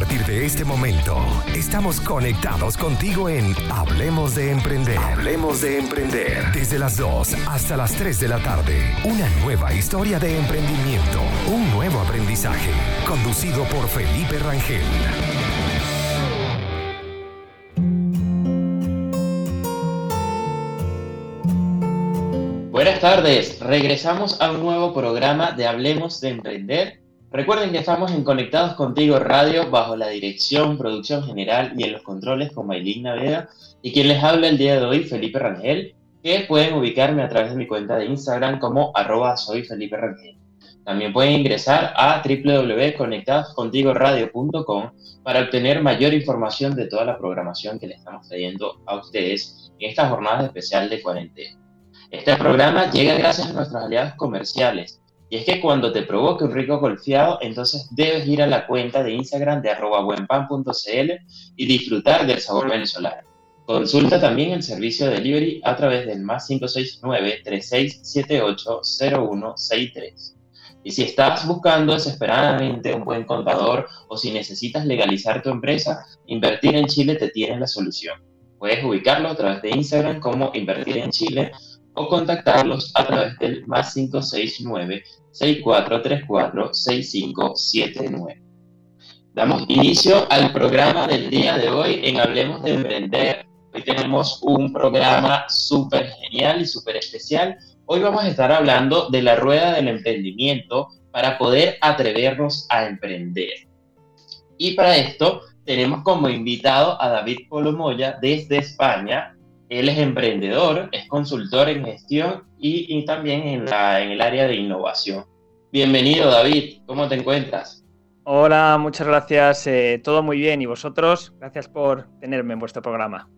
partir de este momento, estamos conectados contigo en Hablemos de Emprender. Hablemos de Emprender. Desde las 2 hasta las 3 de la tarde. Una nueva historia de emprendimiento. Un nuevo aprendizaje. Conducido por Felipe Rangel. Buenas tardes, regresamos a un nuevo programa de Hablemos de Emprender. Recuerden que estamos en Conectados Contigo Radio bajo la dirección, producción general y en los controles con Maylin Naveda y quien les habla el día de hoy, Felipe Rangel, que pueden ubicarme a través de mi cuenta de Instagram como arroba soy Felipe Rangel. También pueden ingresar a www.conectadoscontigoradio.com para obtener mayor información de toda la programación que le estamos trayendo a ustedes en esta jornada especial de cuarentena. Este programa llega gracias a nuestros aliados comerciales. Y es que cuando te provoque un rico golfeado, entonces debes ir a la cuenta de Instagram de buenpan.cl y disfrutar del sabor venezolano. Consulta también el servicio de delivery a través del más 569-3678-0163. Y si estás buscando desesperadamente un buen contador o si necesitas legalizar tu empresa, Invertir en Chile te tiene la solución. Puedes ubicarlo a través de Instagram como Invertir en Chile o contactarlos a través del más 569-6434-6579. Damos inicio al programa del día de hoy en Hablemos de Emprender. Hoy tenemos un programa súper genial y súper especial. Hoy vamos a estar hablando de la rueda del emprendimiento para poder atrevernos a emprender. Y para esto tenemos como invitado a David Polomoya desde España, él es emprendedor, es consultor en gestión y, también en, la, en el área de innovación. Bienvenido, David. ¿Cómo te encuentras? Hola, muchas gracias. Eh, todo muy bien. ¿Y vosotros? Gracias por tenerme en vuestro programa.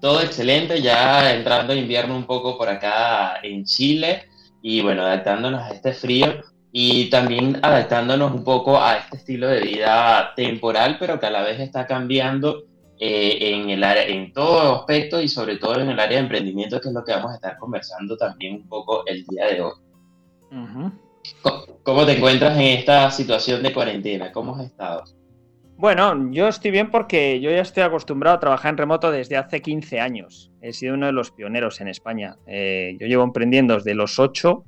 Todo excelente, ya entrando invierno un poco por acá en Chile y bueno, adaptándonos a este frío y también adaptándonos un poco a este estilo de vida temporal, pero que a la vez está cambiando eh, en, el área, en todo aspecto y sobre todo en el área de emprendimiento, que es lo que vamos a estar conversando también un poco el día de hoy. ¿Cómo, te encuentras en esta situación de cuarentena? ¿Cómo has estado? Bueno, yo estoy bien porque yo ya estoy acostumbrado a trabajar en remoto desde hace 15 años. He sido uno de los pioneros en España. Eh, yo llevo emprendiendo desde los 8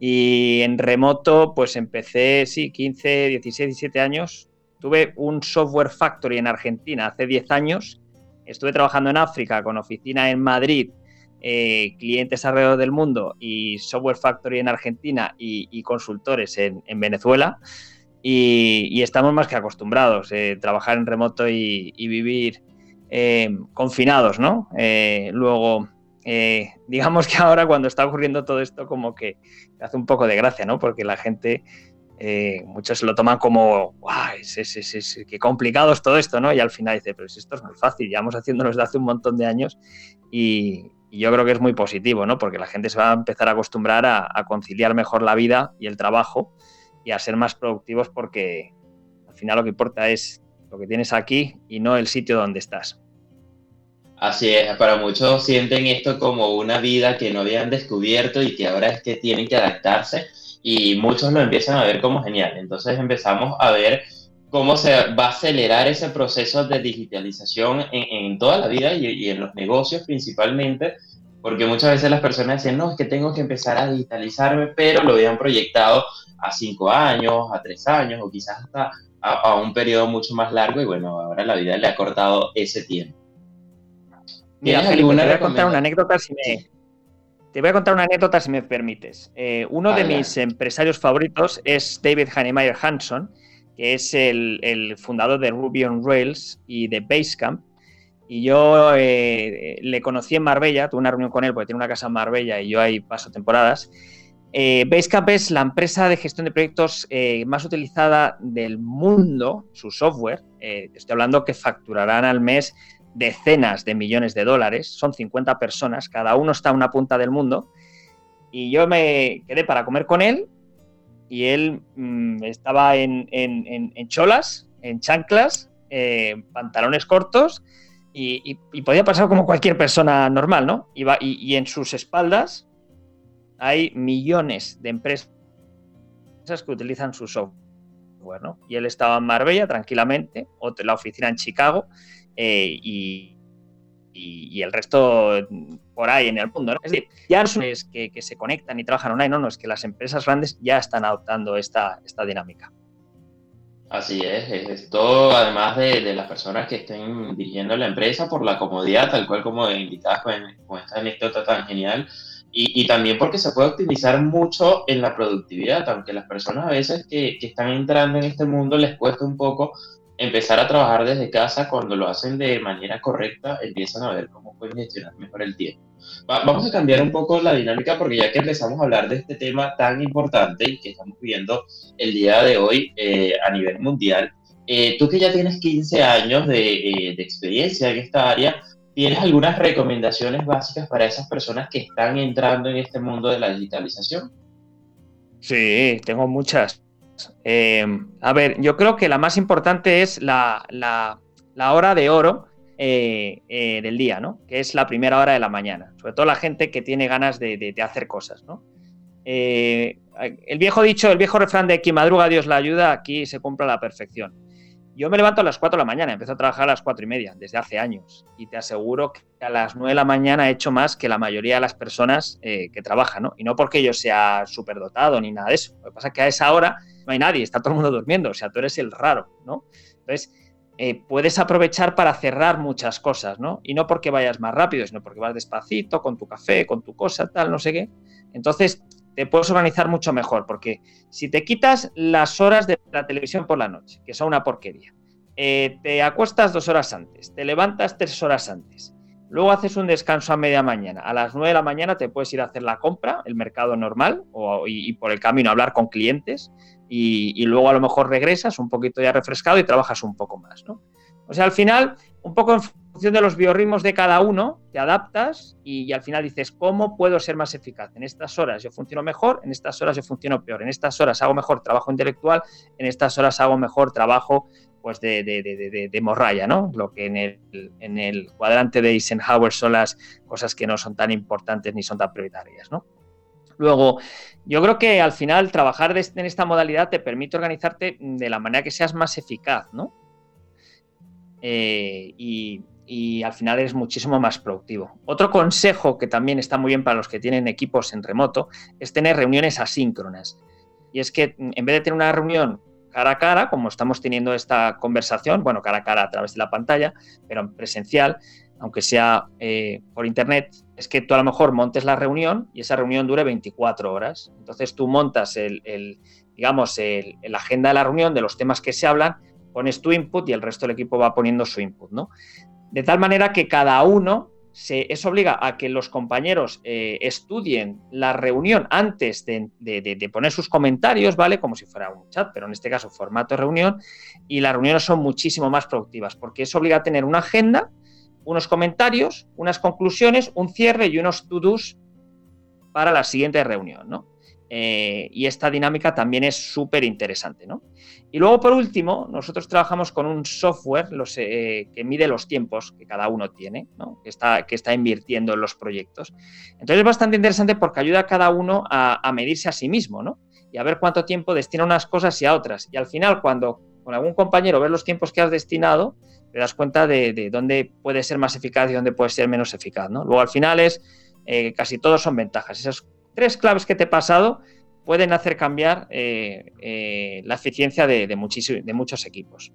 y en remoto pues empecé, sí, 15, 16, 17 años Tuve un software factory en Argentina hace 10 años. Estuve trabajando en África con oficina en Madrid, eh, clientes alrededor del mundo y software factory en Argentina y, consultores en, Venezuela. Y, estamos más que acostumbrados a eh, trabajar en remoto y, vivir eh, confinados, ¿no? luego, digamos que ahora cuando está ocurriendo todo esto, como que hace un poco de gracia, ¿no? Porque la gente eh, muchos lo toman como, ¡guau! Es, qué complicado es todo esto, ¿no? Y al final dice, pero esto es muy fácil, llevamos haciéndolo desde hace un montón de años y, yo creo que es muy positivo, ¿no? Porque la gente se va a empezar a acostumbrar a, conciliar mejor la vida y el trabajo y a ser más productivos porque al final lo que importa es lo que tienes aquí y no el sitio donde estás. Así es, para muchos sienten esto como una vida que no habían descubierto y que ahora es que tienen que adaptarse y muchos lo empiezan a ver como genial. Entonces empezamos a ver cómo se va a acelerar ese proceso de digitalización en, toda la vida y, en los negocios principalmente, porque muchas veces las personas dicen, no, es que tengo que empezar a digitalizarme, pero lo habían proyectado a cinco años, a tres años o quizás hasta a, un periodo mucho más largo y bueno, ahora la vida le ha cortado ese tiempo. Mira, alguna te voy a contar una anécdota si me, te voy a contar una anécdota si me permites. Eh, uno de mis empresarios favoritos es David Hannemeyer Hanson, que es el, fundador de Ruby on Rails y de Basecamp. Y yo eh, le conocí en Marbella, tuve una reunión con él porque tiene una casa en Marbella y yo ahí paso temporadas. Eh, Basecamp es la empresa de gestión de proyectos más utilizada del mundo, su software. estoy hablando que facturarán al mes decenas de millones de dólares, son 50 personas, cada uno está a una punta del mundo, y yo me quedé para comer con él y él mm, estaba en, cholas, en chanclas, eh, pantalones cortos y, podía pasar como cualquier persona normal, ¿no? Y, y, en sus espaldas hay millones de empresas que utilizan su software, ¿no? Y él estaba en Marbella tranquilamente, o la oficina en Chicago, eh, y, el resto por ahí en el mundo. ¿no? Es decir, ya no es que, se conectan y trabajan online, no, no, es que las empresas grandes ya están adoptando esta, esta dinámica. Así es, es todo además de, las personas que estén dirigiendo la empresa por la comodidad, tal cual como indicabas con, esta anécdota tan genial, y, también porque se puede optimizar mucho en la productividad, aunque las personas a veces que están entrando en este mundo les cuesta un poco empezar a trabajar desde casa, cuando lo hacen de manera correcta, empiezan a ver cómo pueden gestionar mejor el tiempo. vamos a cambiar un poco la dinámica porque ya que empezamos a hablar de este tema tan importante y que estamos viviendo el día de hoy eh, a nivel mundial, eh, tú que ya tienes 15 años de, eh, de experiencia en esta área, ¿tienes algunas recomendaciones básicas para esas personas que están entrando en este mundo de la digitalización? Sí, tengo muchas. Eh, a ver, yo creo que la más importante es la, hora de oro eh, eh, del día, ¿no? Que es la primera hora de la mañana. Sobre todo la gente que tiene ganas de, hacer cosas, ¿no? el viejo dicho, el viejo refrán de quien madruga Dios la ayuda, aquí se cumple a la perfección. Yo me levanto a las 4 de la mañana, empiezo a trabajar a las 4 y media desde hace años y te aseguro que a las 9 de la mañana he hecho más que la mayoría de las personas que trabajan, ¿no? Y no porque yo sea superdotado ni nada de eso. Lo que pasa es que a esa hora no hay nadie, está todo el mundo durmiendo, o sea, tú eres el raro, ¿no? Entonces, eh, puedes aprovechar para cerrar muchas cosas, ¿no? Y no porque vayas más rápido, sino porque vas despacito, con tu café, con tu cosa, tal, no sé qué. Entonces, te puedes organizar mucho mejor, porque si te quitas las horas de la televisión por la noche, que son una porquería, eh, te acuestas dos horas antes, te levantas tres horas antes, Luego haces un descanso a media mañana. A las 9 de la mañana te puedes ir a hacer la compra, el mercado normal, y, por el camino hablar con clientes. Y, luego a lo mejor regresas un poquito ya refrescado y trabajas un poco más. ¿no? O sea, al final, un poco función de los biorritmos de cada uno, te adaptas y, al final dices, ¿cómo puedo ser más eficaz? En estas horas yo funciono mejor, en estas horas yo funciono peor, en estas horas hago mejor trabajo intelectual, en estas horas hago mejor trabajo pues de, de, morralla, ¿no? Lo que en el, en el cuadrante de Eisenhower son las cosas que no son tan importantes ni son tan prioritarias, ¿no? Luego, yo creo que al final trabajar en esta modalidad te permite organizarte de la manera que seas más eficaz, ¿no? Eh, y, y, al final eres muchísimo más productivo. Otro consejo que también está muy bien para los que tienen equipos en remoto es tener reuniones asíncronas. Y es que en vez de tener una reunión cara a cara, como estamos teniendo esta conversación, bueno, cara a cara a través de la pantalla, pero en presencial, aunque sea eh, por internet, es que tú a lo mejor montes la reunión y esa reunión dure 24 horas. Entonces tú montas el, digamos, el, agenda de la reunión, de los temas que se hablan, pones tu input y el resto del equipo va poniendo su input, ¿no? De tal manera que cada uno se, eso obliga a que los compañeros eh, estudien la reunión antes de, poner sus comentarios, ¿vale? Como si fuera un chat, pero en este caso formato de reunión, y las reuniones son muchísimo más productivas, porque eso obliga a tener una agenda, unos comentarios, unas conclusiones, un cierre y unos to-dos para la siguiente reunión, ¿no? Eh, y esta dinámica también es súper interesante, ¿no? Y luego, por último, nosotros trabajamos con un software eh, que mide los tiempos que cada uno tiene, que, está, que está invirtiendo en los proyectos. Entonces es bastante interesante porque ayuda a cada uno a, medirse a sí mismo ¿no? y a ver cuánto tiempo destina a unas cosas y a otras. Y al final, cuando con algún compañero ves los tiempos que has destinado, te das cuenta de, dónde puede ser más eficaz y dónde puede ser menos eficaz. ¿no? Luego, al final, es eh, casi todos son ventajas. Esas tres claves que te he pasado pueden hacer cambiar eh, eh, la eficiencia de, de, muchos equipos.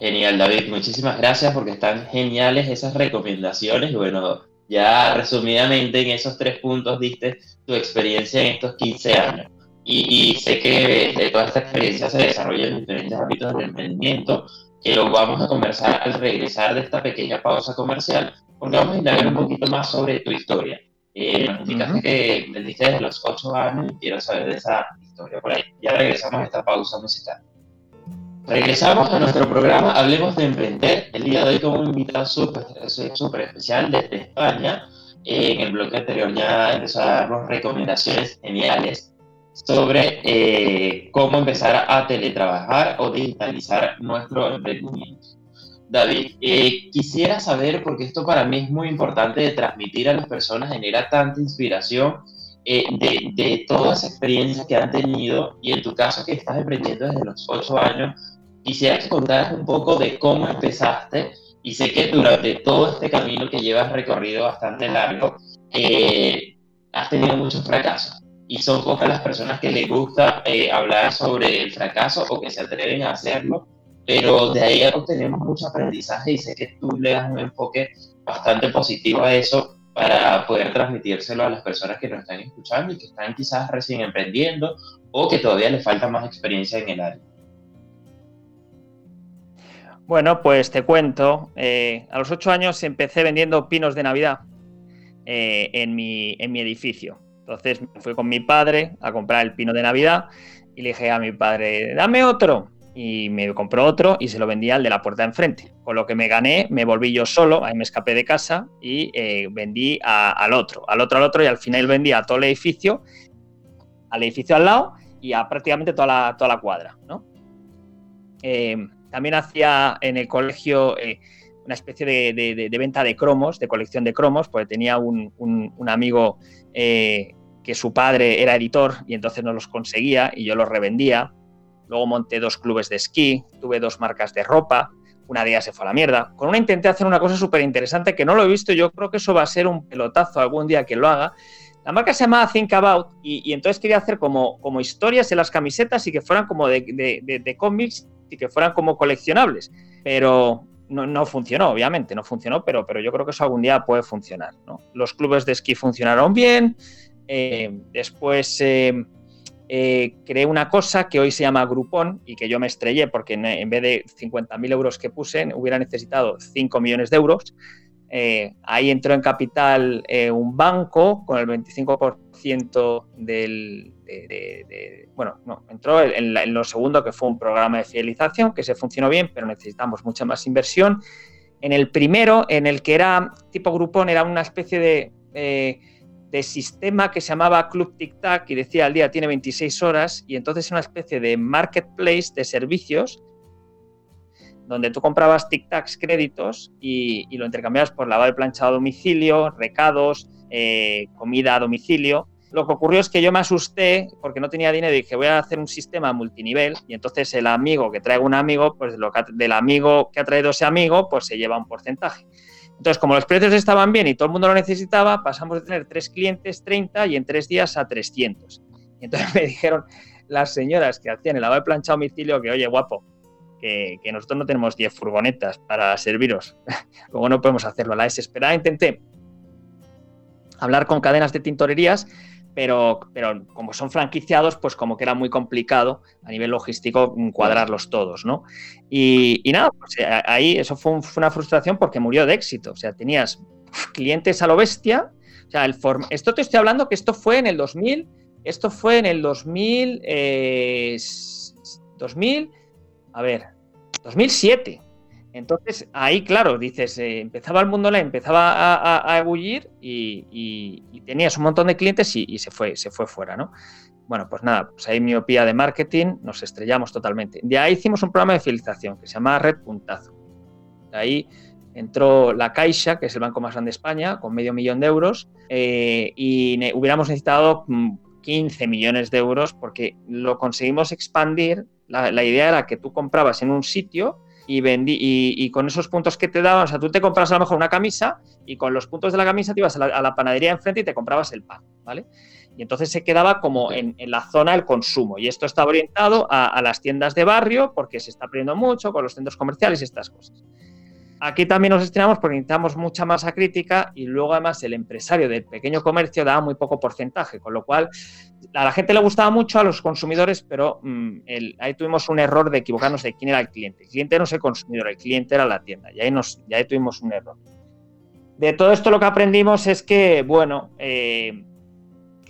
Genial, David. Muchísimas gracias porque están geniales esas recomendaciones. Y bueno, ya resumidamente en esos tres puntos diste tu experiencia en estos 15 años. Y, sé que de toda esta experiencia se desarrolla en diferentes ámbitos del emprendimiento, que lo vamos a conversar al regresar de esta pequeña pausa comercial, porque vamos a indagar un poquito más sobre tu historia. Eh, nos indicaste que vendiste desde los 8 años y quiero saber de esa historia por ahí. Ya regresamos a esta pausa musical. Regresamos a nuestro programa Hablemos de Emprender. El día de hoy con un invitado súper especial desde España. en el bloque anterior ya empezó a darnos recomendaciones geniales sobre eh, cómo empezar a teletrabajar o digitalizar nuestro emprendimiento. David, eh, quisiera saber, porque esto para mí es muy importante de transmitir a las personas, genera tanta inspiración, eh, de, de, toda esa experiencia que han tenido y en tu caso que estás aprendiendo desde los ocho años, quisiera que contaras un poco de cómo empezaste y sé que durante todo este camino que llevas recorrido bastante largo, eh, has tenido muchos fracasos y son pocas las personas que les gusta eh, hablar sobre el fracaso o que se atreven a hacerlo, pero de ahí obtenemos mucho aprendizaje y sé que tú le das un enfoque bastante positivo a eso para poder transmitírselo a las personas que nos están escuchando y que están quizás recién emprendiendo o que todavía les falta más experiencia en el área. Bueno, pues te cuento. Eh, a los ocho años empecé vendiendo pinos de Navidad eh, en, mi, en mi edificio. Entonces me fui con mi padre a comprar el pino de Navidad y le dije a mi padre, dame otro y me compró otro y se lo vendía al de la puerta de enfrente. Con lo que me gané, me volví yo solo, ahí me escapé de casa y eh, vendí al otro, al otro, al otro y al final vendí a todo el edificio, al edificio al lado y a prácticamente toda la, toda la cuadra. Eh, también hacía en el colegio eh, una especie de, venta de cromos, de colección de cromos, porque tenía un, amigo que su padre era editor y entonces no los conseguía y yo los revendía Luego monté dos clubes de esquí, tuve dos marcas de ropa, una de ellas se fue a la mierda. Con una intenté hacer una cosa súper interesante que no lo he visto, yo creo que eso va a ser un pelotazo algún día que lo haga. La marca se llamaba Think About y, entonces quería hacer como, como historias en las camisetas y que fueran como de, de, cómics y que fueran como coleccionables. Pero no, funcionó, obviamente, no funcionó, pero, pero yo creo que eso algún día puede funcionar. Los clubes de esquí funcionaron bien. Eh, después eh, eh, creé una cosa que hoy se llama Groupon y que yo me estrellé porque en, vez de 50.000 euros que puse, hubiera necesitado 5 millones de euros. Eh, ahí entró en capital eh, un banco con el 25% del... bueno, no, entró en, en, lo segundo que fue un programa de fidelización que se funcionó bien, pero necesitamos mucha más inversión. En el primero, en el que era tipo Groupon, era una especie de de sistema que se llamaba Club Tic Tac y decía al día tiene 26 horas y entonces una especie de marketplace de servicios donde tú comprabas Tic Tacs créditos y, lo intercambiabas por lavado y planchado a domicilio, recados, eh, comida a domicilio. Lo que ocurrió es que yo me asusté porque no tenía dinero y dije voy a hacer un sistema multinivel y entonces el amigo que trae un amigo, pues lo del amigo que ha traído ese amigo, pues se lleva un porcentaje. Entonces, como los precios estaban bien y todo el mundo lo necesitaba, pasamos de tener tres clientes 30 y en tres días a 300. Y entonces me dijeron las señoras que hacían el lavado de plancha a domicilio que, oye, guapo, que, nosotros no tenemos 10 furgonetas para serviros. Luego no podemos hacerlo. A la desesperada intenté hablar con cadenas de tintorerías pero, pero como son franquiciados, pues como que era muy complicado a nivel logístico cuadrarlos todos, ¿no? Y, nada, pues eh, ahí eso fue, una frustración porque murió de éxito, o sea, tenías clientes a lo bestia, o sea, el esto te estoy hablando que esto fue en el 2000, esto fue en el 2000, 2000, eh, a ver, 2007, entonces, ahí, claro, dices, eh, empezaba el mundo online, empezaba a, a, ebullir y, tenías un montón de clientes y, se, fue, se fue fuera, ¿no? Bueno, pues nada, pues ahí miopía de marketing, nos estrellamos totalmente. De ahí hicimos un programa de fidelización que se llama Red Puntazo. De ahí entró la Caixa, que es el banco más grande de España, con medio millón de euros, eh, y hubiéramos necesitado 15 mm, millones de euros porque lo conseguimos expandir. la idea era que tú comprabas en un sitio y, vendí, y, con esos puntos que te daban, o sea, tú te compras a lo mejor una camisa y con los puntos de la camisa te ibas a la, panadería enfrente y te comprabas el pan, ¿vale? Y entonces se quedaba como en, la zona del consumo. Y esto está orientado a, las tiendas de barrio porque se está aprendiendo mucho con los centros comerciales y estas cosas. Aquí también nos destinamos porque necesitamos mucha masa crítica y luego además el empresario del pequeño comercio daba muy poco porcentaje, con lo cual a la gente le gustaba mucho a los consumidores, pero mm, ahí tuvimos un error de equivocarnos de quién era el cliente. El cliente no es el consumidor, el cliente era la tienda y ahí, nos, tuvimos un error. De todo esto lo que aprendimos es que, bueno, eh,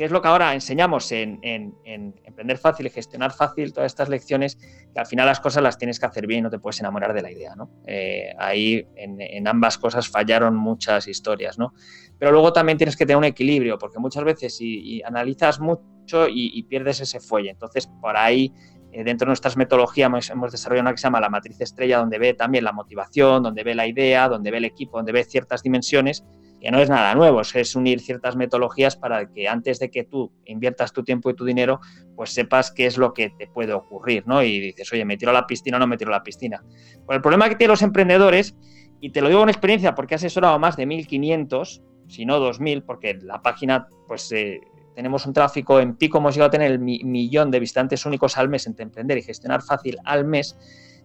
es lo que ahora enseñamos en, Emprender Fácil y Gestionar Fácil, todas estas lecciones, que al final las cosas las tienes que hacer bien y no te puedes enamorar de la idea, ¿no? Eh, ahí en, ambas cosas fallaron muchas historias, ¿no? Pero luego también tienes que tener un equilibrio, porque muchas veces si analizas mucho y, pierdes ese fuelle, entonces por ahí eh, dentro de nuestras metodologías hemos, hemos, desarrollado una que se llama la matriz estrella, donde ve también la motivación, donde ve la idea, donde ve el equipo, donde ve ciertas dimensiones que no es nada nuevo, es unir ciertas metodologías para que antes de que tú inviertas tu tiempo y tu dinero, pues sepas qué es lo que te puede ocurrir, ¿no? Y dices, oye, ¿me tiro a la piscina o no me tiro a la piscina? Pues el problema que tienen los emprendedores, y te lo digo con experiencia porque he asesorado más de 1.500, si no 2.000, porque la página, pues eh, tenemos un tráfico en pico, hemos llegado a tener el millón de visitantes únicos al mes entre emprender y gestionar fácil al mes,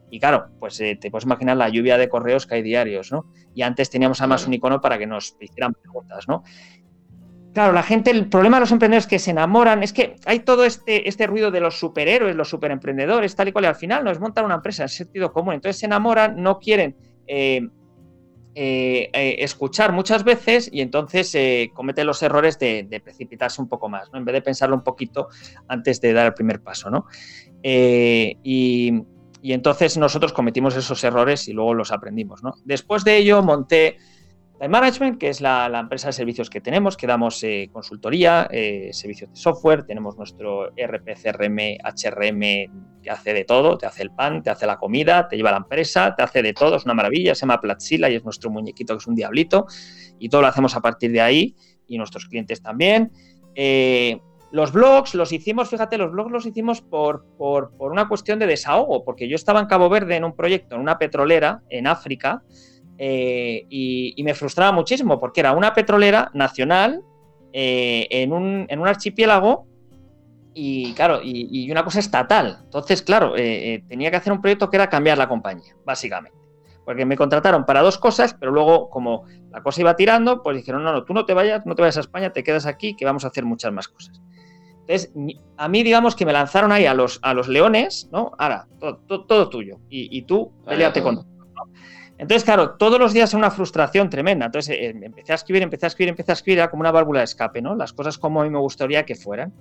y claro, pues eh, te puedes imaginar la lluvia de correos que hay diarios, ¿no? Y antes teníamos además un icono para que nos hicieran preguntas, ¿no? Claro, la gente, el problema de los emprendedores que se enamoran es que hay todo este, este ruido de los superhéroes, los superemprendedores, tal y cual, y al final no es montar una empresa en sentido común. Entonces se enamoran, no quieren eh, eh, escuchar muchas veces y entonces cometen los errores de, precipitarse un poco más, ¿no? En vez de pensarlo un poquito antes de dar el primer paso, ¿no? y, y entonces nosotros cometimos esos errores y luego los aprendimos. ¿no? Después de ello monté Time Management, que es la, empresa de servicios que tenemos, que damos eh, consultoría, eh, servicios de software, tenemos nuestro RP, CRM, HRM, que hace de todo, te hace el pan, te hace la comida, te lleva a la empresa, te hace de todo, es una maravilla, se llama Platzilla y es nuestro muñequito que es un diablito, y todo lo hacemos a partir de ahí, y nuestros clientes también. Eh, los blogs los hicimos, fíjate, los blogs los hicimos por, por, una cuestión de desahogo, porque yo estaba en Cabo Verde en un proyecto, en una petrolera en África, eh, y, me frustraba muchísimo, porque era una petrolera nacional eh, en, un, en, un, archipiélago y, claro, y, una cosa estatal. Entonces, claro, eh, tenía que hacer un proyecto que era cambiar la compañía, básicamente. Porque me contrataron para dos cosas, pero luego, como la cosa iba tirando, pues dijeron, no, no, tú no te vayas, no te vayas a España, te quedas aquí, que vamos a hacer muchas más cosas. Entonces, a mí, digamos que me lanzaron ahí a los, a los leones, ¿no? Ahora, todo, tuyo. Y, tú, peleate con Entonces, claro, todos los días es una frustración tremenda. Entonces, eh, empecé a escribir, empecé a escribir, empecé a escribir, era como una válvula de escape, ¿no? Las cosas como a mí me gustaría que fueran.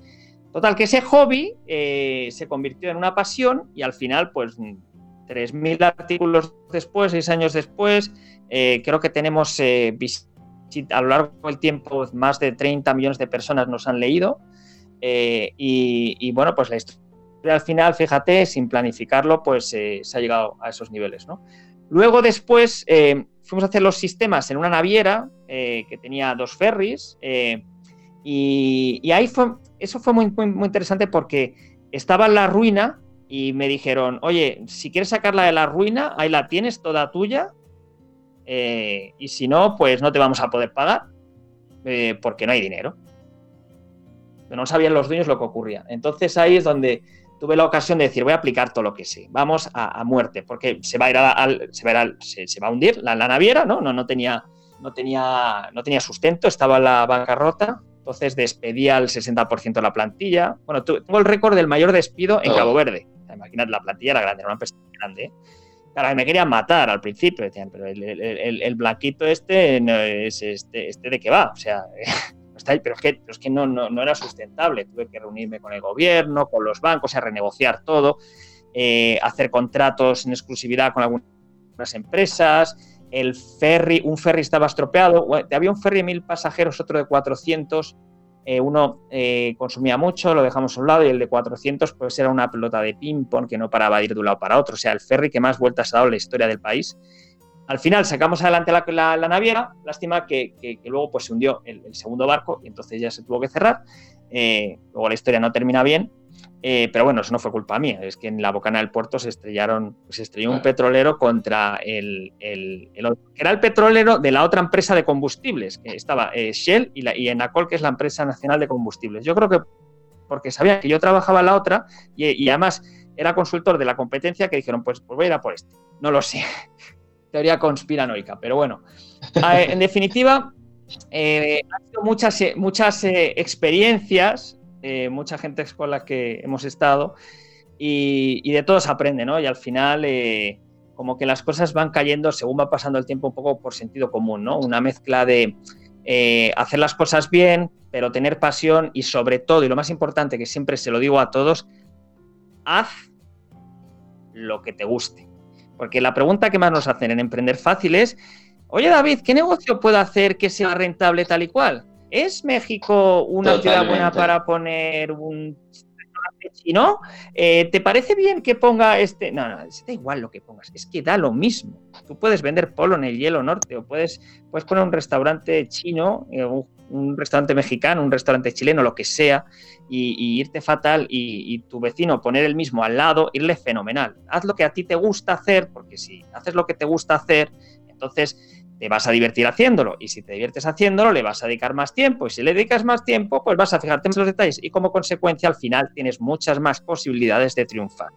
Total, que ese hobby eh, se convirtió en una pasión y al final, pues, 3.000 artículos después, seis años después, eh, creo que tenemos a lo largo del tiempo más de 30 millones de personas nos han leído. Eh, y, bueno, pues la historia al final, fíjate, sin planificarlo, pues eh, se ha llegado a esos niveles. Luego después eh, fuimos a hacer los sistemas en una naviera que tenía dos ferries y, ahí fue, eso fue muy, muy, interesante porque estaba en la ruina y me dijeron, oye, si quieres sacarla de la ruina, ahí la tienes toda tuya y si no, pues no te vamos a poder pagar porque no hay dinero no sabían los dueños lo que ocurría. Entonces ahí es donde tuve la ocasión de decir, voy a aplicar todo lo que sé, vamos a, muerte, porque se va a ir al, se, va se, va a hundir la, naviera, ¿no? No, no, tenía, no, tenía, no tenía sustento, estaba la bancarrota, entonces despedía al 60% de la plantilla. Bueno, tengo el récord del mayor despido en. Cabo Verde. Imagínate, la plantilla era grande, era una empresa grande. ¿eh? Claro, me querían matar al principio, decían, pero el, blanquito este, es este, este de qué va, o sea, pero es que, que no, no, era sustentable. Tuve que reunirme con el gobierno, con los bancos, a renegociar todo, eh, hacer contratos en exclusividad con algunas empresas. El ferry, un ferry estaba estropeado. Había un ferry de mil pasajeros, otro de 400. Eh, uno eh, consumía mucho, lo dejamos a un lado, y el de 400 pues era una pelota de ping-pong que no paraba de ir de un lado para otro. O sea, el ferry que más vueltas ha dado en la historia del país. Al final sacamos adelante la, naviera, lástima que, luego pues, se hundió el, segundo barco y entonces ya se tuvo que cerrar. Eh, luego la historia no termina bien, eh, pero bueno, eso no fue culpa mía, es que en la bocana del puerto se estrellaron, se estrelló un petrolero contra el, el, que era el petrolero de la otra empresa de combustibles, que estaba eh, Shell y, la, y Enacol, que es la empresa nacional de combustibles. Yo creo que porque sabía que yo trabajaba en la otra y, además era consultor de la competencia que dijeron, pues, pues voy a ir a por este. No lo sé teoría conspiranoica, pero bueno. En definitiva, eh, muchas, eh, muchas eh, experiencias, mucha gente con la que hemos estado y, de todo se aprende, ¿no? Y al final, como que las cosas van cayendo según va pasando el tiempo un poco por sentido común, ¿no? Una mezcla de hacer las cosas bien, pero tener pasión y sobre todo, y lo más importante que siempre se lo digo a todos, haz lo que te guste. Porque la pregunta que más nos hacen en Emprender Fácil es, oye David, ¿qué negocio puedo hacer que sea rentable tal y cual? ¿Es México una ciudad buena para poner un restaurante chino, eh, ¿te parece bien que ponga este? No, no, da igual lo que pongas, es que da lo mismo. Tú puedes vender polo en el hielo norte o puedes, puedes poner un restaurante chino, eh, un, restaurante mexicano, un restaurante chileno, lo que sea, y, irte fatal y, y, tu vecino poner el mismo al lado, irle fenomenal. Haz lo que a ti te gusta hacer, porque si haces lo que te gusta hacer, entonces te vas a divertir haciéndolo y si te diviertes haciéndolo le vas a dedicar más tiempo y si le dedicas más tiempo pues vas a fijarte en los detalles y como consecuencia al final tienes muchas más posibilidades de triunfar.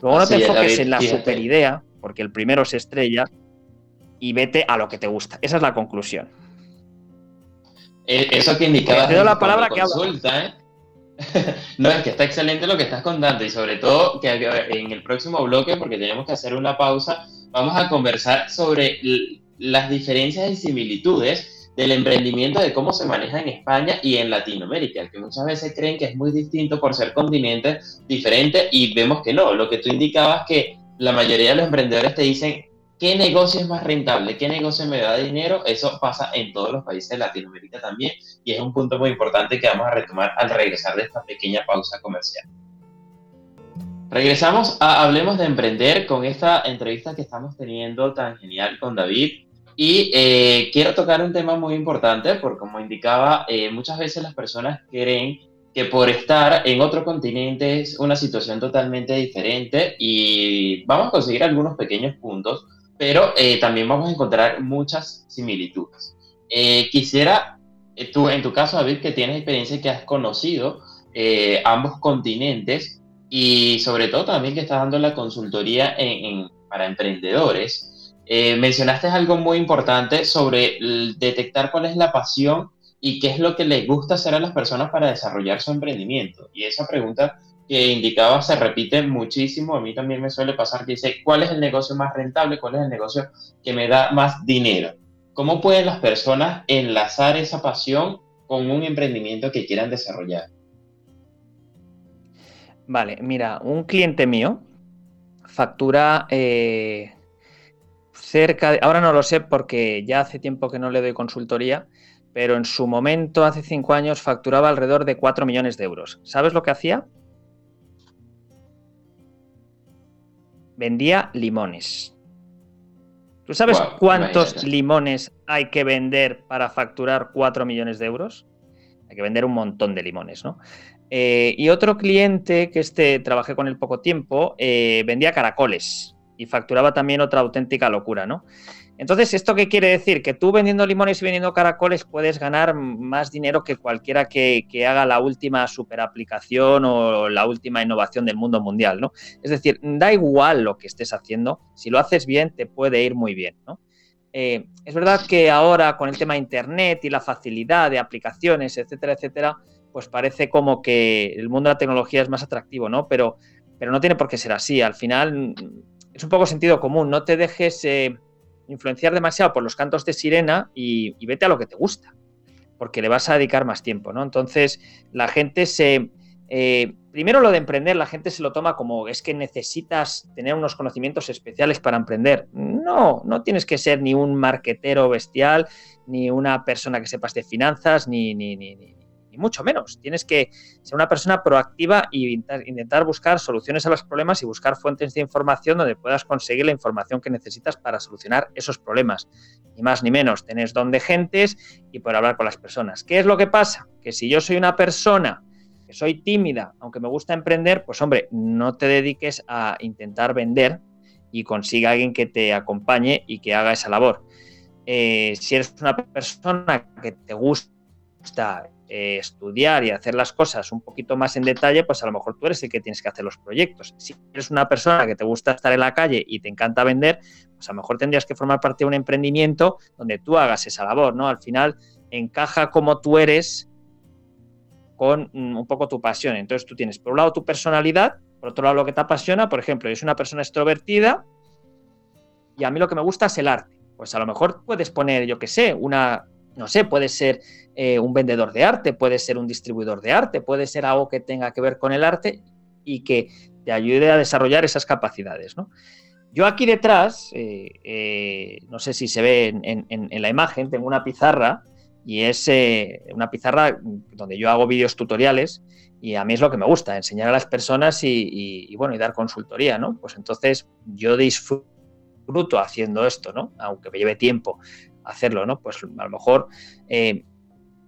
Luego no te enfoques en la superidea porque el primero se estrella y vete a lo que te gusta. Esa es la conclusión. Eh, eso que indicaba Te doy la palabra que consulta, ¿eh? no, es que está excelente lo que estás contando y sobre todo que en el próximo bloque, porque tenemos que hacer una pausa, vamos a conversar sobre las diferencias y similitudes del emprendimiento de cómo se maneja en España y en Latinoamérica, que muchas veces creen que es muy distinto por ser continentes diferentes y vemos que no. Lo que tú indicabas que la mayoría de los emprendedores te dicen qué negocio es más rentable, qué negocio me da dinero, eso pasa en todos los países de Latinoamérica también y es un punto muy importante que vamos a retomar al regresar de esta pequeña pausa comercial. Regresamos a Hablemos de Emprender con esta entrevista que estamos teniendo tan genial con David. Y eh, quiero tocar un tema muy importante, porque como indicaba, eh, muchas veces las personas creen que por estar en otro continente es una situación totalmente diferente y vamos a conseguir algunos pequeños puntos, pero eh, también vamos a encontrar muchas similitudes. quisiera, tú en tu caso, David, que tienes experiencia que has conocido ambos continentes, y sobre todo también que estás dando la consultoría para emprendedores. Eh, mencionaste algo muy importante sobre detectar cuál es la pasión y qué es lo que les gusta hacer a las personas para desarrollar su emprendimiento. Y esa pregunta que indicaba se repite muchísimo. A mí también me suele pasar que dice, ¿cuál es el negocio más rentable? ¿Cuál es el negocio que me da más dinero? ¿Cómo pueden las personas enlazar esa pasión con un emprendimiento que quieran desarrollar? Vale, mira, un cliente mío factura eh, cerca de, ahora no lo sé porque ya hace tiempo que no le doy consultoría, pero en su momento, hace cinco años, facturaba alrededor de 4 millones de euros. ¿Sabes lo que hacía? Vendía limones. ¿Tú sabes cuántos limones hay que vender para facturar 4 millones de euros? Hay que vender un montón de limones, ¿no? Eh, y otro cliente que este trabajé con él poco tiempo eh, vendía caracoles y facturaba también otra auténtica locura, ¿no? Entonces, ¿esto qué quiere decir? Que tú vendiendo limones y vendiendo caracoles puedes ganar más dinero que cualquiera que, haga la última super aplicación o la última innovación del mundo mundial, ¿no? Es decir, da igual lo que estés haciendo, si lo haces bien, te puede ir muy bien, ¿no? Eh, es verdad que ahora con el tema de Internet y la facilidad de aplicaciones, etcétera, etcétera, pues parece como que el mundo de la tecnología es más atractivo, ¿no? Pero, pero no tiene por qué ser así. Al final mm, es un poco sentido común. No te dejes eh, influenciar demasiado por los cantos de sirena y, vete a lo que te gusta, porque le vas a dedicar más tiempo, ¿no? Entonces la gente se... Eh, primero lo de emprender, la gente se lo toma como es que necesitas tener unos conocimientos especiales para emprender. No, no tienes que ser ni un marquetero bestial, ni una persona que sepas de finanzas, ni, ni, ni, ni mucho menos. Tienes que ser una persona proactiva e intentar buscar soluciones a los problemas y buscar fuentes de información donde puedas conseguir la información que necesitas para solucionar esos problemas. Ni más ni menos, tenés don de gentes y poder hablar con las personas. ¿Qué es lo que pasa? Que si yo soy una persona que soy tímida, aunque me gusta emprender, pues hombre, no te dediques a intentar vender y consiga alguien que te acompañe y que haga esa labor. Eh, si eres una persona que te gusta eh, estudiar y hacer las cosas un poquito más en detalle, pues a lo mejor tú eres el que tienes que hacer los proyectos. Si eres una persona que te gusta estar en la calle y te encanta vender, pues a lo mejor tendrías que formar parte de un emprendimiento donde tú hagas esa labor, ¿no? Al final encaja como tú eres con mm, un poco tu pasión. Entonces tú tienes por un lado tu personalidad, por otro lado lo que te apasiona, por ejemplo, yo soy una persona extrovertida y a mí lo que me gusta es el arte. Pues a lo mejor puedes poner, yo qué sé, una, no sé, puede ser eh, un vendedor de arte, puede ser un distribuidor de arte, puede ser algo que tenga que ver con el arte y que te ayude a desarrollar esas capacidades. Yo aquí detrás, eh, eh, no sé si se ve en, la imagen, tengo una pizarra y es una pizarra donde yo hago vídeos tutoriales Y a mí es lo que me gusta, enseñar a las personas y, bueno, y dar consultoría, ¿no? Pues entonces yo disfruto haciendo esto, ¿no? Aunque me lleve tiempo hacerlo, ¿no? Pues a lo mejor eh,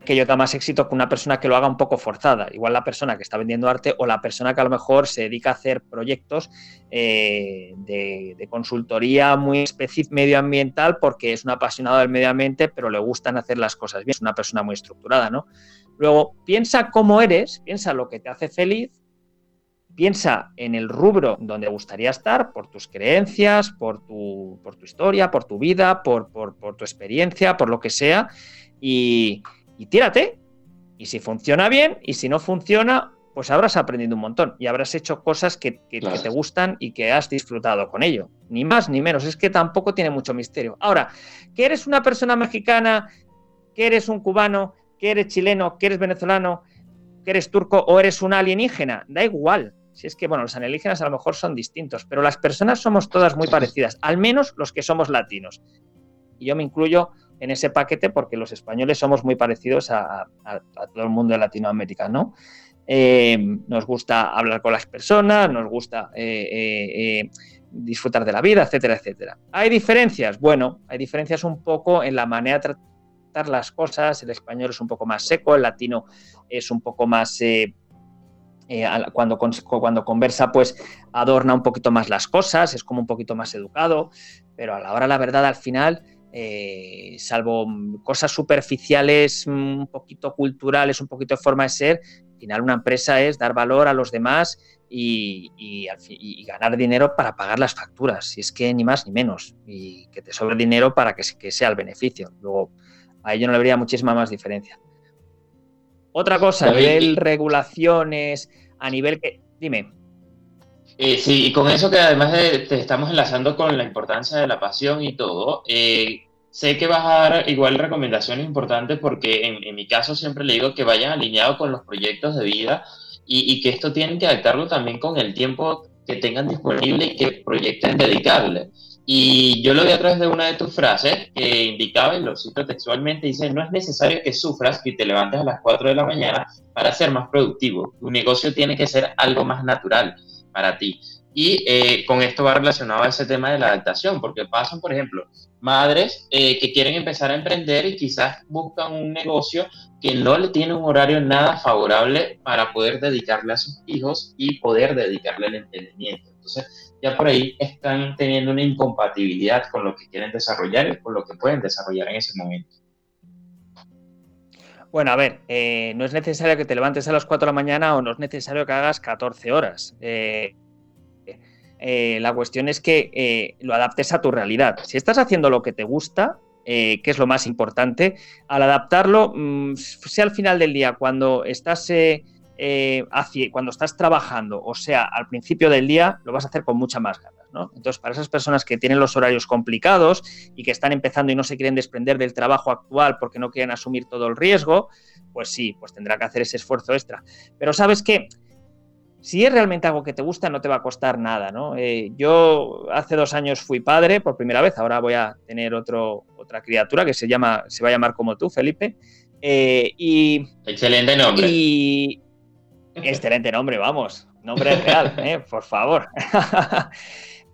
que yo da más éxito que una persona que lo haga un poco forzada. Igual la persona que está vendiendo arte o la persona que a lo mejor se dedica a hacer proyectos eh, de, consultoría muy medioambiental porque es un apasionado del medio ambiente, pero le gustan hacer las cosas bien. Es una persona muy estructurada, ¿no? Luego, piensa cómo eres, piensa lo que te hace feliz, piensa en el rubro donde gustaría estar, por tus creencias, por tu, por tu historia, por tu vida, por, por, por tu experiencia, por lo que sea, y, y tírate. Y si funciona bien, y si no funciona, pues habrás aprendido un montón y habrás hecho cosas que, te gustan y que has disfrutado con ello. Ni más ni menos, es que tampoco tiene mucho misterio. Ahora, que eres una persona mexicana, que eres un cubano, que eres chileno, que eres venezolano, que eres turco o eres un alienígena, da igual. Si es que, bueno, los alienígenas a lo mejor son distintos, pero las personas somos todas muy parecidas, al menos los que somos latinos. Y yo me incluyo en ese paquete porque los españoles somos muy parecidos a, todo el mundo de Latinoamérica, ¿no? Eh, nos gusta hablar con las personas, nos gusta eh, eh, disfrutar de la vida, etcétera, etcétera. ¿Hay diferencias? Bueno, hay diferencias un poco en la manera de tratar las cosas. El español es un poco más seco, el latino es un poco más... cuando, cuando conversa, pues adorna un poquito más las cosas, es como un poquito más educado, pero a la hora, la verdad, al final, eh, salvo cosas superficiales, un poquito culturales, un poquito de forma de ser, al final una empresa es dar valor a los demás y, ganar dinero para pagar las facturas, si es que ni más ni menos, y que te sobre dinero para que, sea el beneficio. Luego, a ello no le habría muchísima más diferencia. Otra cosa, a nivel regulaciones, a nivel que... Dime. Eh, sí, y con eso que además te estamos enlazando con la importancia de la pasión y todo, eh, sé que vas a dar igual recomendaciones importantes porque en, mi caso siempre le digo que vayan alineados con los proyectos de vida y, que esto tienen que adaptarlo también con el tiempo que tengan disponible y que proyecten dedicarle. Y yo lo vi a través de una de tus frases que indicaba, y lo cito textualmente, dice, no es necesario que sufras y te levantes a las 4 de la mañana para ser más productivo. Tu negocio tiene que ser algo más natural para ti. Y eh, con esto va relacionado a ese tema de la adaptación, porque pasan, por ejemplo, madres eh, que quieren empezar a emprender y quizás buscan un negocio que no le tiene un horario nada favorable para poder dedicarle a sus hijos y poder dedicarle el entendimiento. Entonces, ya por ahí están teniendo una incompatibilidad con lo que quieren desarrollar y con lo que pueden desarrollar en ese momento. Bueno, a ver, eh, no es necesario que te levantes a las 4 de la mañana o no es necesario que hagas 14 horas. Eh, eh, la cuestión es que lo adaptes a tu realidad. Si estás haciendo lo que te gusta, que es lo más importante, al adaptarlo, mm, sea al final del día, cuando estás, cuando estás trabajando, o sea, al principio del día, lo vas a hacer con mucha más ganas. Entonces, para esas personas que tienen los horarios complicados y que están empezando y no se quieren desprender del trabajo actual porque no quieren asumir todo el riesgo, pues sí, pues tendrá que hacer ese esfuerzo extra. Pero sabes qué? Si es realmente algo que te gusta, no te va a costar nada, ¿no? Eh, yo hace dos años fui padre por primera vez, ahora voy a tener otro, otra criatura que se llama, se va a llamar como tú, Felipe. Eh, y, excelente nombre. Y excelente nombre, vamos. Nombre real, ¿eh? por favor.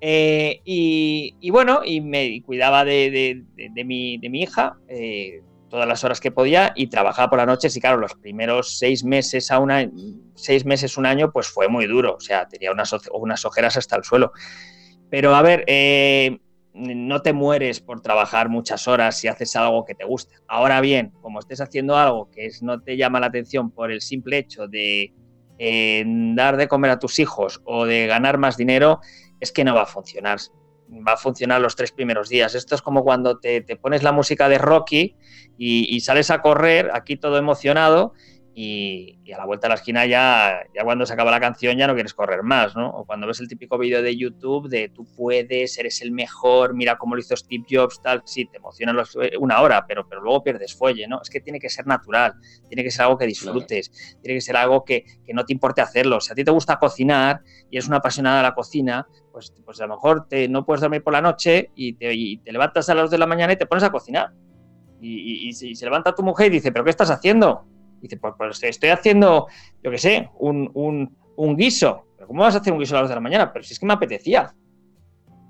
Eh, y, bueno, y me cuidaba de, mi, hija eh, todas las horas que podía y trabajaba por la noche. Y claro, los primeros seis meses a una, seis meses, un año, pues fue muy duro. O sea, tenía unas, unas ojeras hasta el suelo. Pero a ver, no te mueres por trabajar muchas horas si haces algo que te guste. Ahora bien, como estés haciendo algo que es, no te llama la atención por el simple hecho de dar de comer a tus hijos o de ganar más dinero, es que no va a funcionar. Va a funcionar los tres primeros días. Esto es como cuando te, pones la música de Rocky y, sales a correr, aquí todo emocionado, y, a la vuelta de la esquina ya, ya cuando se acaba la canción ya no quieres correr más, ¿no? O cuando ves el típico vídeo de YouTube de tú puedes, eres el mejor, mira cómo lo hizo Steve Jobs, tal, sí, te emociona una hora, pero, pero luego pierdes fuelle, ¿no? Es que tiene que ser natural, tiene que ser algo que disfrutes, tiene que ser algo que, que, no te importe hacerlo. Si a ti te gusta cocinar y eres una apasionada de la cocina, pues, pues a lo mejor te, no puedes dormir por la noche y te, y te levantas a las 2 de la mañana y te pones a cocinar. Y, y, y se levanta tu mujer y dice, ¿pero qué estás haciendo? Dice, pues, pues estoy haciendo, yo qué sé, un, un, guiso. ¿Pero ¿Cómo vas a hacer un guiso a las 2 de la mañana? Pero si es que me apetecía.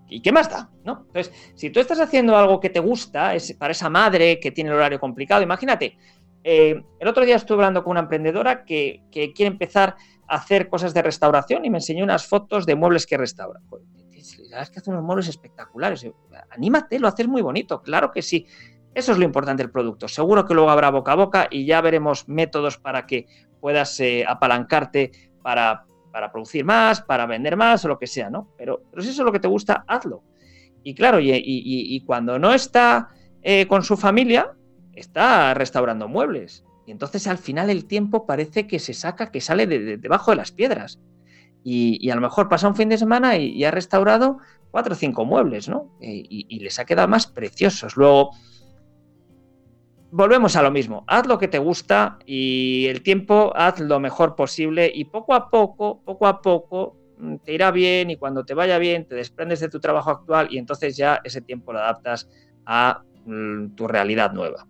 ¿Y qué más da? ¿no? Entonces, si tú estás haciendo algo que te gusta, es para esa madre que tiene el horario complicado, imagínate, eh, el otro día estuve hablando con una emprendedora que, que, quiere empezar a hacer cosas de restauración y me enseñó unas fotos de muebles que restaura. Pues, es que hace unos muebles espectaculares. Anímate, lo haces muy bonito, claro que sí. Eso es lo importante del producto. Seguro que luego habrá boca a boca y ya veremos métodos para que puedas eh, apalancarte para, producir más, para vender más o lo que sea, ¿no? Pero, pero si eso es lo que te gusta, hazlo. Y claro, y, cuando no está eh, con su familia, está restaurando muebles. Y entonces al final el tiempo parece que se saca, que sale de, debajo de las piedras. Y, a lo mejor pasa un fin de semana y, ha restaurado cuatro o cinco muebles, ¿no? Eh, y, les ha quedado más preciosos. Luego, volvemos a lo mismo. Haz lo que te gusta y el tiempo haz lo mejor posible y poco a poco, poco a poco mm, te irá bien y cuando te vaya bien te desprendes de tu trabajo actual y entonces ya ese tiempo lo adaptas a mm, tu realidad nueva.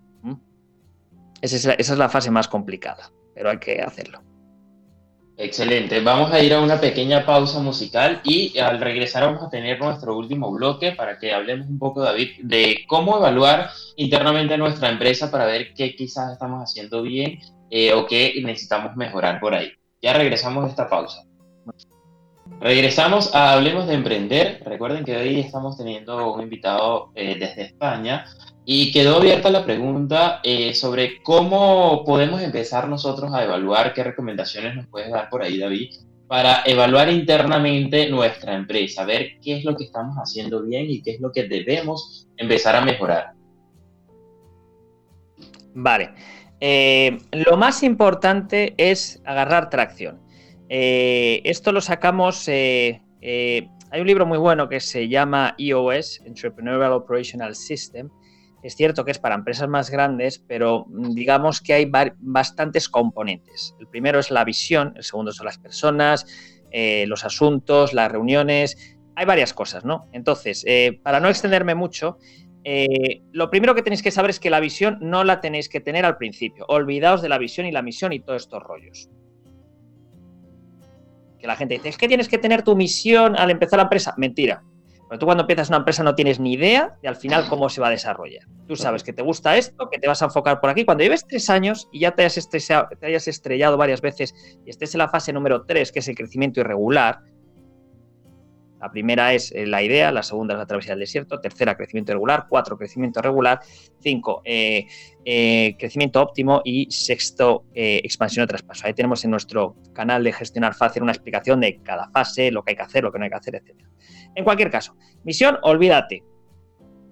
esa es la fase más complicada, pero hay que hacerlo. Excelente. Vamos a ir a una pequeña pausa musical y al regresar vamos a tener nuestro último bloque para que hablemos un poco, David, de cómo evaluar internamente nuestra empresa para ver qué quizás estamos haciendo bien eh, o qué necesitamos mejorar por ahí. Ya regresamos a esta pausa. Regresamos a Hablemos de Emprender. Recuerden que hoy estamos teniendo un invitado eh, desde España y quedó abierta la pregunta eh, sobre cómo podemos empezar nosotros a evaluar, qué recomendaciones nos puedes dar por ahí, David, para evaluar internamente nuestra empresa, ver qué es lo que estamos haciendo bien y qué es lo que debemos empezar a mejorar. Vale. Eh, lo más importante es agarrar tracción. Eh, esto lo sacamos. hay un libro muy bueno que se llama EOS, Entrepreneurial Operational System, es cierto que es para empresas más grandes, pero mm, digamos que hay bastantes componentes. El primero es la visión, el segundo son las personas, eh, los asuntos, las reuniones. Hay varias cosas, ¿no? Entonces, eh, para no extenderme mucho, eh, lo primero que tenéis que saber es que la visión no la tenéis que tener al principio. Olvidaos de la visión y la misión y todos estos rollos. Que la gente dice, es que tienes que tener tu misión al empezar la empresa. Mentira. Pero tú cuando empiezas una empresa no tienes ni idea de al final cómo se va a desarrollar. Tú sabes que te gusta esto, que te vas a enfocar por aquí. Cuando lleves tres años y ya te hayas, te hayas estrellado varias veces y estés en la fase número tres, que es el crecimiento irregular, la primera es eh, la idea, la segunda es la travesía del desierto, tercera crecimiento regular, cuatro crecimiento regular, cinco eh, eh, crecimiento óptimo y sexto expansión o traspaso. Ahí tenemos en nuestro canal de gestionar fácil una explicación de cada fase, lo que hay que hacer, lo que no hay que hacer, etc. En cualquier caso, misión, olvídate.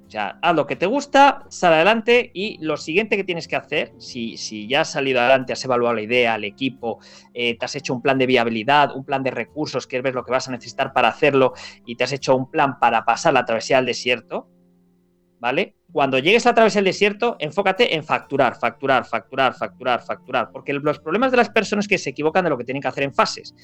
O sea, haz lo que te gusta, sal adelante y lo siguiente que tienes que hacer, si, si ya has salido adelante, has evaluado la idea, el equipo, eh, te has hecho un plan de viabilidad, un plan de recursos, quieres ver lo que vas a necesitar para hacerlo y te has hecho un plan para pasar la travesía del desierto, ¿vale? Cuando llegues a través del desierto, enfócate en facturar, facturar, facturar, facturar, facturar, porque los problemas de las personas es que se equivocan de lo que tienen que hacer en fases.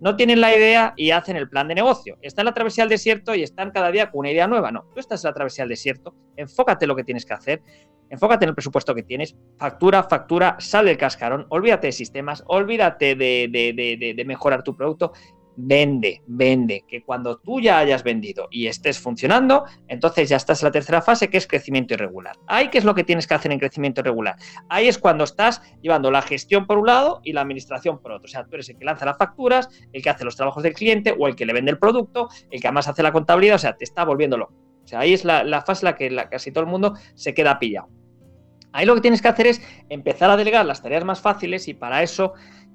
No tienen la idea y hacen el plan de negocio. Está en la travesía del desierto y están cada día con una idea nueva. No, tú estás en la travesía del desierto, enfócate en lo que tienes que hacer, enfócate en el presupuesto que tienes, factura, factura, sale el cascarón, olvídate de sistemas, olvídate de mejorar tu producto vende, vende, que cuando tú ya hayas vendido y estés funcionando, entonces ya estás en la tercera fase que es crecimiento irregular. Ahí qué es lo que tienes que hacer en crecimiento irregular. Ahí es cuando estás llevando la gestión por un lado y la administración por otro. O sea, tú eres el que lanza las facturas, el que hace los trabajos del cliente o el que le vende el producto, el que además hace la contabilidad, o sea, te está volviéndolo. O sea, ahí es la, fase en la que casi todo el mundo se queda pillado. Ahí lo que tienes que hacer es empezar a delegar las tareas más fáciles y para eso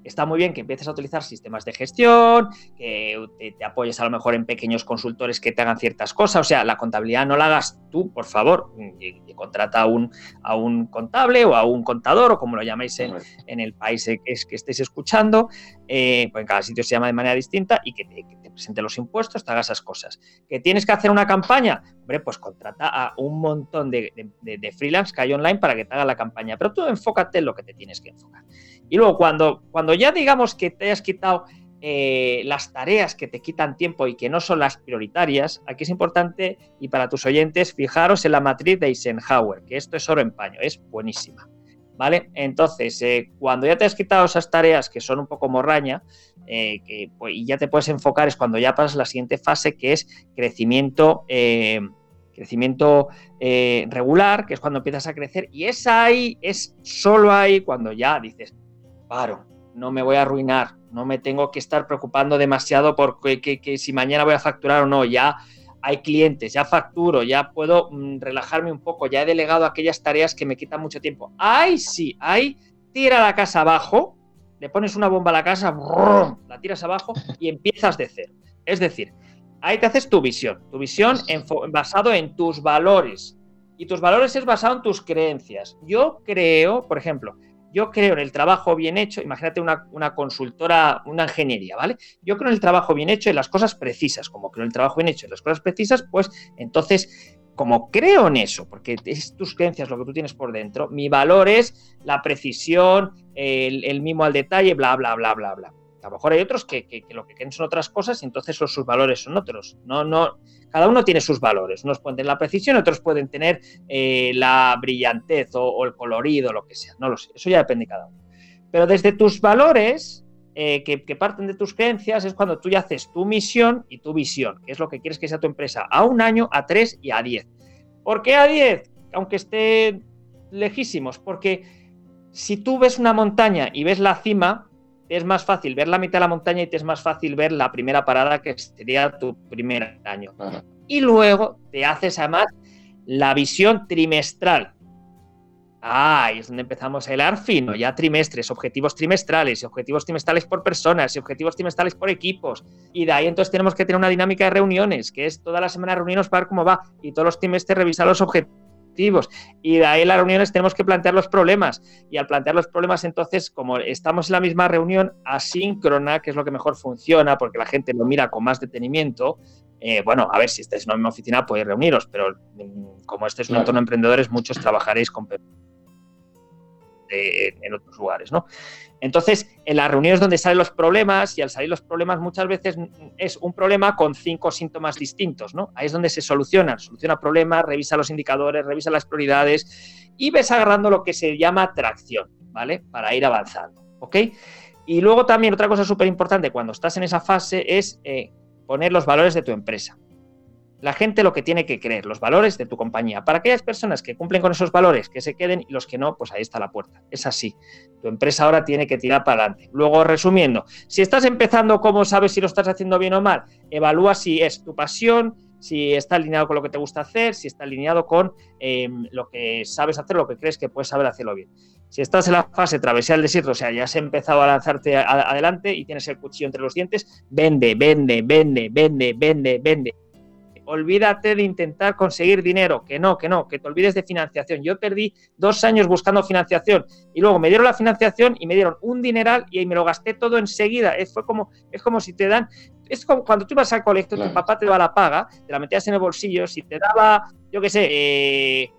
está muy bien que empieces a utilizar sistemas de gestión, que te, apoyes a lo mejor en pequeños consultores que te hagan ciertas cosas. O sea, la contabilidad no la hagas tú, por favor. Y, contrata a un, a un contable o a un contador o como lo llaméis en, el país que, es, que estéis escuchando. Eh, pues en cada sitio se llama de manera distinta y que te, presente los impuestos, te haga esas cosas. ¿Que tienes que hacer una campaña? Hombre, pues contrata a un montón de, de freelance que hay online para que te haga la campaña. Pero tú enfócate en lo que te tienes que enfocar. Y luego, cuando, cuando ya digamos que te hayas quitado eh, las tareas que te quitan tiempo y que no son las prioritarias, aquí es importante, y para tus oyentes, fijaros en la matriz de Eisenhower, que esto es oro en paño, es buenísima. ¿vale? Entonces, eh, cuando ya te has quitado esas tareas que son un poco morraña, eh, que, pues, y ya te puedes enfocar, es cuando ya pasas la siguiente fase, que es crecimiento, crecimiento regular, que es cuando empiezas a crecer, y es ahí, es solo ahí cuando ya dices, paro, no me voy a arruinar, no me tengo que estar preocupando demasiado por que si mañana voy a facturar o no, ya hay clientes, ya facturo, ya puedo mm, relajarme un poco, ya he delegado aquellas tareas que me quitan mucho tiempo. Ahí sí, ahí tira la casa abajo, le pones una bomba a la casa, la tiras abajo y empiezas de cero. Es decir, ahí te haces tu visión, tu visión basado en tus valores. Y tus valores es basado en tus creencias. Yo creo, por ejemplo, yo creo en el trabajo bien hecho, imagínate una, consultora, una ingeniería, ¿vale? Yo creo en el trabajo bien hecho, en las cosas precisas, como creo en el trabajo bien hecho, en las cosas precisas, pues entonces, como creo en eso, porque es tus creencias lo que tú tienes por dentro, mi valor es la precisión, el, el mimo al detalle, bla, bla, bla, bla, bla. A lo mejor hay otros que, lo que creen son otras cosas y entonces sus valores son otros. No, no, cada uno tiene sus valores. Unos pueden tener la precisión, otros pueden tener eh, la brillantez o, el colorido, lo que sea. No lo sé. Eso ya depende de cada uno. Pero desde tus valores, eh, que, que, parten de tus creencias, es cuando tú ya haces tu misión y tu visión, que es lo que quieres que sea tu empresa a un año, a tres y a diez. ¿Por qué a diez? Aunque esté lejísimos, porque si tú ves una montaña y ves la cima, es más fácil ver la mitad de la montaña y te es más fácil ver la primera parada que sería tu primer año. Y luego te haces además la visión trimestral. Ah, ahí es donde empezamos a hilar fino, ya trimestres, objetivos trimestrales, y objetivos trimestrales por personas, y objetivos trimestrales por equipos. Y de ahí entonces tenemos que tener una dinámica de reuniones, que es toda la semana reunirnos para ver cómo va, y todos los trimestres revisar los objetivos y de ahí en las reuniones tenemos que plantear los problemas. Y al plantear los problemas, entonces, como estamos en la misma reunión asíncrona, que es lo que mejor funciona, porque la gente lo mira con más detenimiento, eh, bueno, a ver, si estáis en la misma oficina podéis reuniros, pero mm, como este es un entorno de emprendedores, muchos trabajaréis con en otros lugares, ¿no? Entonces, en las reuniones donde salen los problemas, y al salir los problemas muchas veces es un problema con cinco síntomas distintos, ¿no? Ahí es donde se solucionan, soluciona problemas, revisa los indicadores, revisa las prioridades y ves agarrando lo que se llama tracción, ¿vale? Para ir avanzando, ¿ok? Y luego también otra cosa súper importante cuando estás en esa fase es eh, poner los valores de tu empresa la gente lo que tiene que creer, los valores de tu compañía. Para aquellas personas que cumplen con esos valores, que se queden y los que no, pues ahí está la puerta. Es así. Tu empresa ahora tiene que tirar para adelante. Luego, resumiendo, si estás empezando, ¿cómo sabes si lo estás haciendo bien o mal? Evalúa si es tu pasión, si está alineado con lo que te gusta hacer, si está alineado con em, lo que sabes hacer, lo que crees que puedes saber hacerlo bien. Si estás en la fase travesía del desierto, o sea, ya has empezado a lanzarte adelante y tienes el cuchillo entre los dientes, vende, vende, vende, vende, vende, vende olvídate de intentar conseguir dinero, que no, que no, que te olvides de financiación. Yo perdí dos años buscando financiación y luego me dieron la financiación y me dieron un dineral y me lo gasté todo enseguida. Es, fue como, es como si te dan, es como cuando tú ibas al colegio, tu papá te daba la paga, te la metías en el bolsillo, si te daba, yo qué sé, eh,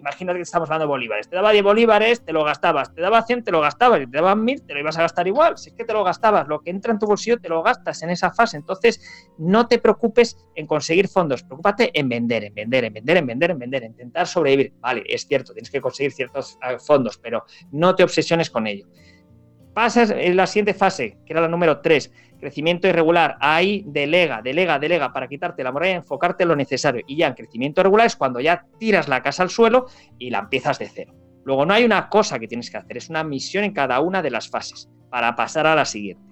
imagínate que estamos hablando de bolívares. Te daba 10 bolívares, te lo gastabas. Te daba 100, te lo gastabas. Y te daban 1000, te lo ibas a gastar igual. Si es que te lo gastabas, lo que entra en tu bolsillo te lo gastas en esa fase. Entonces, no te preocupes en conseguir fondos. Preocúpate en vender, en vender, en vender, en vender, en vender. En intentar sobrevivir. Vale, es cierto, tienes que conseguir ciertos eh, fondos, pero no te obsesiones con ello. Pasas en la siguiente fase, que era la número 3 Crecimiento irregular, ahí delega, delega, delega para quitarte la moral y enfocarte en lo necesario. Y ya en crecimiento regular es cuando ya tiras la casa al suelo y la empiezas de cero. Luego no hay una cosa que tienes que hacer, es una misión en cada una de las fases para pasar a la siguiente.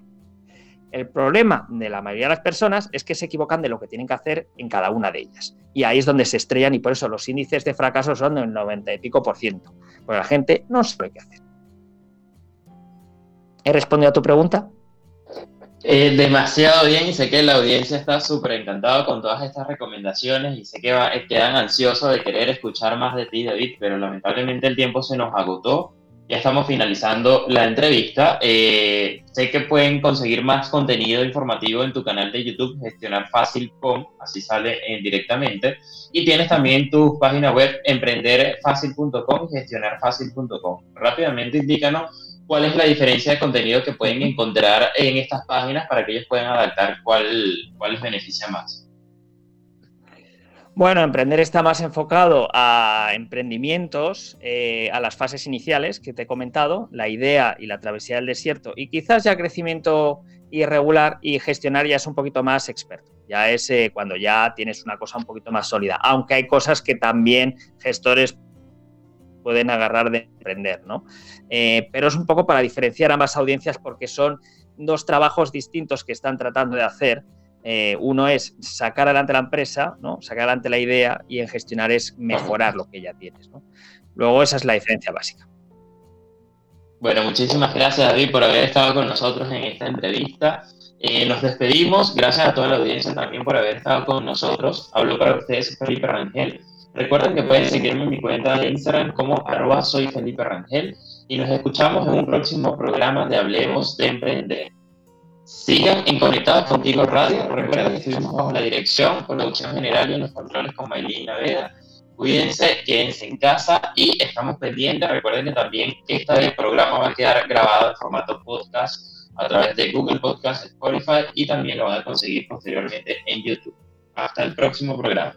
El problema de la mayoría de las personas es que se equivocan de lo que tienen que hacer en cada una de ellas. Y ahí es donde se estrellan y por eso los índices de fracaso son del 90 y pico por ciento. Porque la gente no sabe qué hacer. ¿He respondido a tu pregunta? Eh, demasiado bien y sé que la audiencia está súper encantada con todas estas recomendaciones y sé que eh, quedan ansiosos de querer escuchar más de ti, David, pero lamentablemente el tiempo se nos agotó. Ya estamos finalizando la entrevista. Eh, sé que pueden conseguir más contenido informativo en tu canal de YouTube, Gestionar así sale directamente. Y tienes también tu página web, emprenderfacil.com y gestionarfacil.com. Rápidamente indícanos cuál es la diferencia de contenido que pueden encontrar en estas páginas para que ellos puedan adaptar cuál, les beneficia más. Bueno, emprender está más enfocado a emprendimientos, eh, a las fases iniciales que te he comentado, la idea y la travesía del desierto, y quizás ya crecimiento irregular y gestionar ya es un poquito más experto. Ya es eh, cuando ya tienes una cosa un poquito más sólida, aunque hay cosas que también gestores pueden agarrar de emprender, ¿no? Eh, pero es un poco para diferenciar ambas audiencias porque son dos trabajos distintos que están tratando de hacer eh, uno es sacar adelante la empresa, ¿no? sacar adelante la idea y en gestionar es mejorar lo que ya tienes. Luego esa es la diferencia básica. Bueno, muchísimas gracias David por haber estado con nosotros en esta entrevista. Eh, nos despedimos, gracias a toda la audiencia también por haber estado con nosotros. Hablo para ustedes Felipe Rangel. Recuerden que pueden seguirme en mi cuenta de Instagram como arroba soy Felipe Rangel y nos escuchamos en un próximo programa de Hablemos de Emprender. Sigan en Conectados Contigo Radio. Recuerden que estuvimos bajo la dirección, producción general y en los controles con Maylin Naveda. Cuídense, quédense en casa y estamos pendientes. Recuerden que también este programa va a quedar grabado en formato podcast a través de Google Podcast, Spotify y también lo van a conseguir posteriormente en YouTube. Hasta el próximo programa.